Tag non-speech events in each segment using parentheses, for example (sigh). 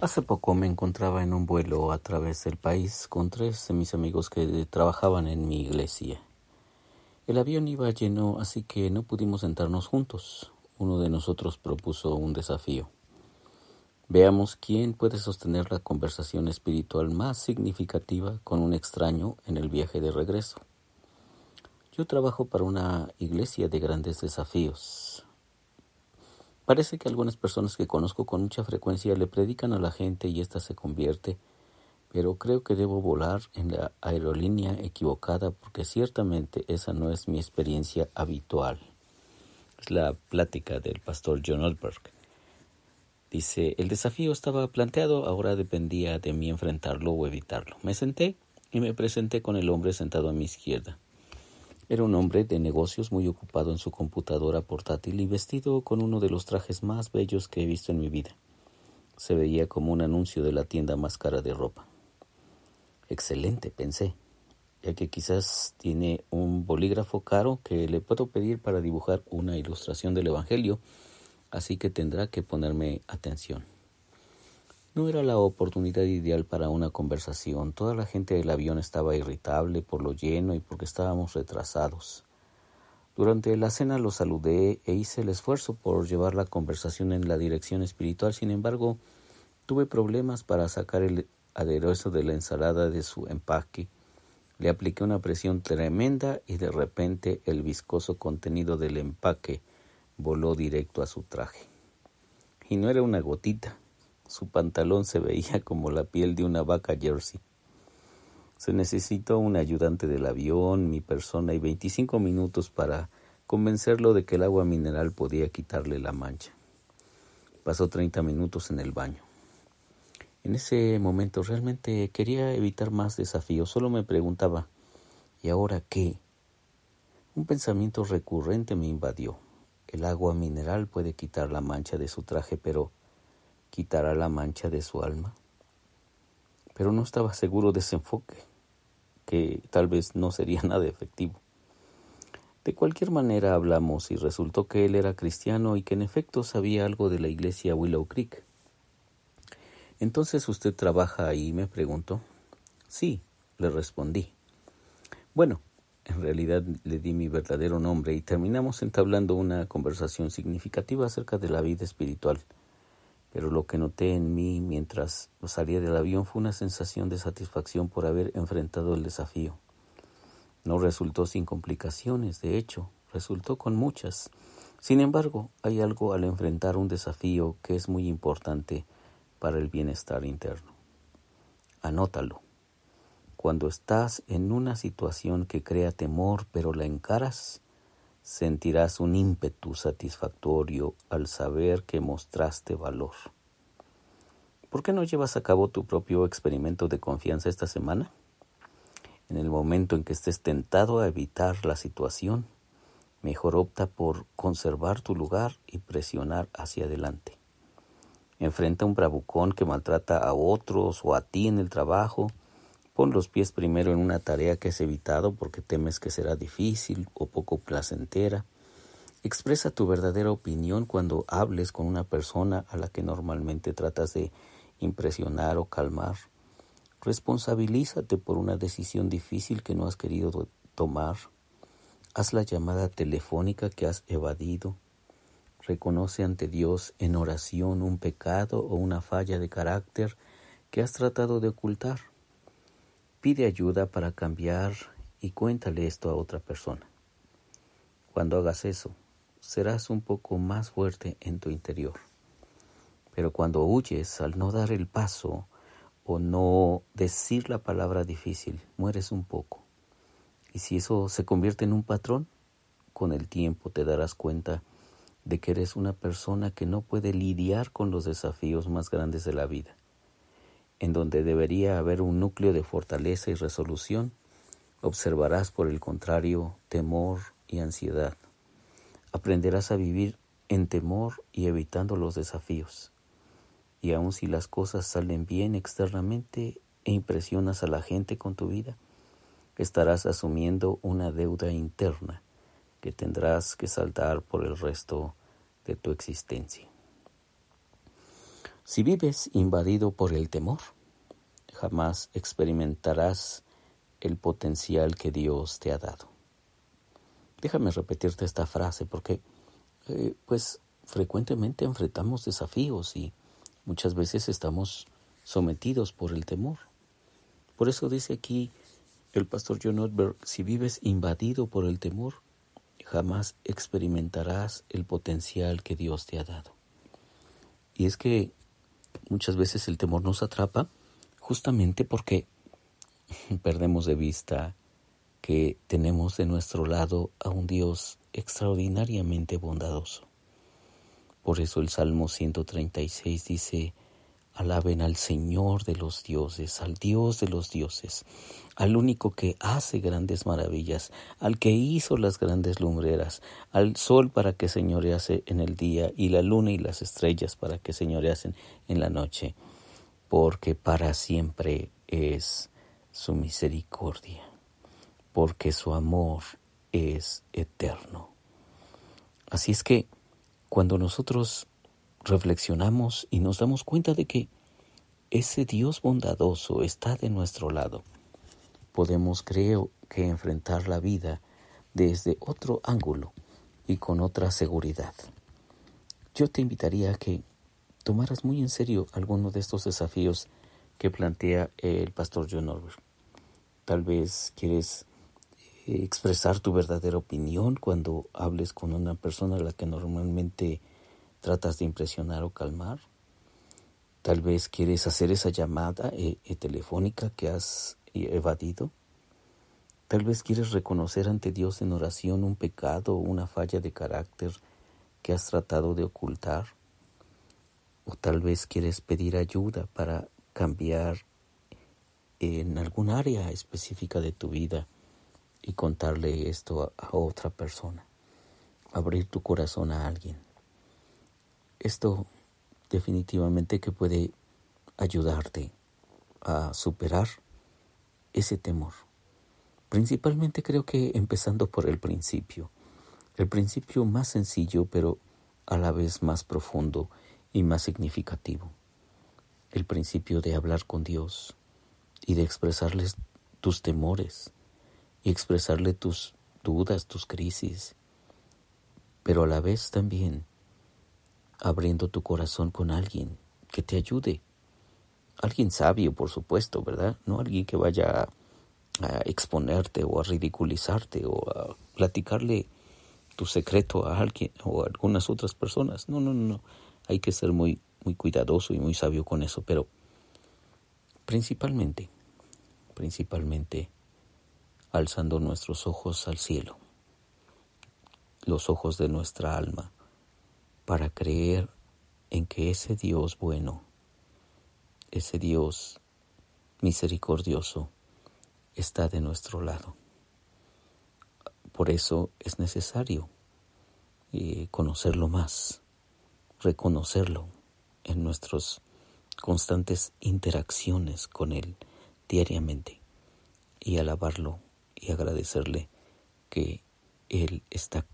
Hace poco me encontraba en un vuelo a través del país con tres de mis amigos que trabajaban en mi iglesia. El avión iba lleno, así que no pudimos sentarnos juntos. Uno de nosotros propuso un desafío. Veamos quién puede sostener la conversación espiritual más significativa con un extraño en el viaje de regreso. Yo trabajo para una iglesia de grandes desafíos. Parece que algunas personas que conozco con mucha frecuencia le predican a la gente y ésta se convierte, pero creo que debo volar en la aerolínea equivocada porque ciertamente esa no es mi experiencia habitual. Es la plática del pastor John Oldberg. Dice, el desafío estaba planteado, ahora dependía de mí enfrentarlo o evitarlo. Me senté y me presenté con el hombre sentado a mi izquierda. Era un hombre de negocios muy ocupado en su computadora portátil y vestido con uno de los trajes más bellos que he visto en mi vida. Se veía como un anuncio de la tienda más cara de ropa. Excelente, pensé, ya que quizás tiene un bolígrafo caro que le puedo pedir para dibujar una ilustración del Evangelio, así que tendrá que ponerme atención. No era la oportunidad ideal para una conversación. Toda la gente del avión estaba irritable por lo lleno y porque estábamos retrasados. Durante la cena lo saludé e hice el esfuerzo por llevar la conversación en la dirección espiritual. Sin embargo, tuve problemas para sacar el aderezo de la ensalada de su empaque. Le apliqué una presión tremenda y de repente el viscoso contenido del empaque voló directo a su traje. Y no era una gotita, su pantalón se veía (laughs) como la piel de una vaca jersey. Se necesitó un ayudante del avión, mi persona y 25 minutos para convencerlo de que el agua mineral podía quitarle la mancha. Pasó 30 minutos en el baño. En ese momento realmente quería evitar más desafíos. Solo me preguntaba, ¿y ahora qué? Un pensamiento recurrente me invadió. El agua mineral puede quitar la mancha de su traje, pero quitará la mancha de su alma. Pero no estaba seguro de ese enfoque, que tal vez no sería (laughs) nada efectivo. De cualquier manera hablamos y resultó que él era cristiano y que en efecto sabía algo de la iglesia Willow Creek. Entonces usted trabaja ahí, me preguntó. Sí, le respondí. Bueno, en realidad le di mi verdadero nombre y terminamos entablando una conversación significativa acerca de la vida espiritual pero lo que noté en mí mientras salía del avión fue una sensación de satisfacción por haber enfrentado el desafío. No resultó sin complicaciones, de hecho, resultó con muchas. Sin embargo, hay algo al enfrentar un desafío que es muy importante para el bienestar interno. Anótalo. Cuando estás en una situación que crea temor pero la encaras, sentirás un ímpetu satisfactorio al saber que mostraste valor. ¿Por qué no llevas a cabo tu propio experimento de confianza esta semana? En el momento en que estés tentado a evitar la situación, mejor opta por conservar tu lugar y presionar hacia adelante. Enfrenta un bravucón que maltrata a otros o a ti en el trabajo Pon los pies primero en una tarea que has evitado porque temes que será difícil o poco placentera. Expresa tu verdadera opinión cuando hables con una persona a la que normalmente tratas de impresionar o calmar. Responsabilízate por una decisión difícil que no has querido tomar. Haz la llamada telefónica que has evadido. Reconoce ante Dios en oración un pecado o una falla de carácter que has tratado de ocultar. Pide ayuda para cambiar y cuéntale esto a otra persona. Cuando hagas eso, serás un poco más fuerte en tu interior. Pero cuando huyes al no dar el paso o no decir la palabra difícil, mueres un poco. Y si eso se convierte en un patrón, con el tiempo te darás cuenta de que eres una persona que no puede lidiar con los desafíos más grandes de la vida en donde debería haber un núcleo de fortaleza y resolución, observarás por el contrario temor y ansiedad. Aprenderás a vivir en temor y evitando los desafíos. Y aun si las cosas salen bien externamente e impresionas a la gente con tu vida, estarás asumiendo una deuda interna que tendrás que saltar por el resto de tu existencia. Si vives invadido por el temor, jamás experimentarás el potencial que Dios te ha dado. Déjame repetirte esta frase porque, eh, pues, frecuentemente enfrentamos desafíos y muchas veces estamos sometidos por el temor. Por eso dice aquí el pastor John Ottberg, si vives invadido por el temor, jamás experimentarás el potencial que Dios te ha dado. Y es que muchas veces el temor nos atrapa justamente porque (laughs) perdemos de vista que tenemos de nuestro lado a un Dios extraordinariamente bondadoso. Por eso el Salmo 136 dice, alaben al Señor de los dioses, al Dios de los dioses, al único que hace grandes maravillas, al que hizo las grandes lumbreras, al sol para que señorease en el día y la luna y las estrellas para que señoreasen en la noche, porque para siempre es su misericordia, porque su amor es eterno. Así es que cuando nosotros reflexionamos y nos damos cuenta de que ese Dios bondadoso está de nuestro lado, podemos creo que enfrentar la vida desde otro ángulo y con otra seguridad. Yo te invitaría a que tomaras muy en serio alguno de estos desafíos que plantea el pastor John Norbert. Tal vez quieres eh, expresar tu verdadera opinión cuando hables con una persona a la que normalmente tratas de impresionar o calmar. Tal vez quieres hacer esa llamada eh, eh, telefónica que has evadido. Tal vez quieres reconocer ante Dios en oración un pecado o una falla de carácter que has tratado de ocultar. O tal vez quieres pedir ayuda para cambiar en algún área específica de tu vida y contarle esto a, otra persona, abrir tu corazón a alguien. Esto definitivamente que puede ayudarte a superar ese temor. Principalmente creo que empezando por el principio, el principio más sencillo pero a la vez más profundo y más significativo, el principio de hablar con Dios, y de expresarles tus temores y expresarle tus dudas, tus crisis, pero a la vez también abriendo tu corazón con alguien que te ayude. Alguien sabio, por supuesto, ¿verdad? No alguien que vaya a, exponerte o a ridiculizarte o a platicarle tu secreto a alguien o a algunas otras personas. No, no, no, no. Hay que ser muy, muy cuidadoso y muy sabio con eso, pero principalmente principalmente alzando nuestros ojos al cielo, los ojos de nuestra alma, para creer en que ese Dios bueno, ese Dios misericordioso, está de nuestro lado. Por eso es necesario eh, conocerlo más, reconocerlo en nuestras constantes interacciones con Él diariamente y alabarlo y agradecerle que Él está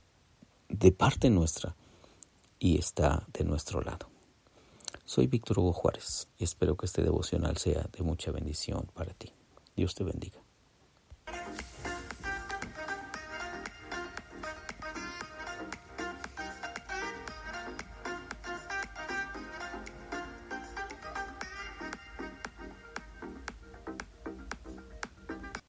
de parte nuestra y está de nuestro lado. Soy Víctor Hugo Juárez y espero que este devocional sea de mucha bendición para ti. Dios te bendiga.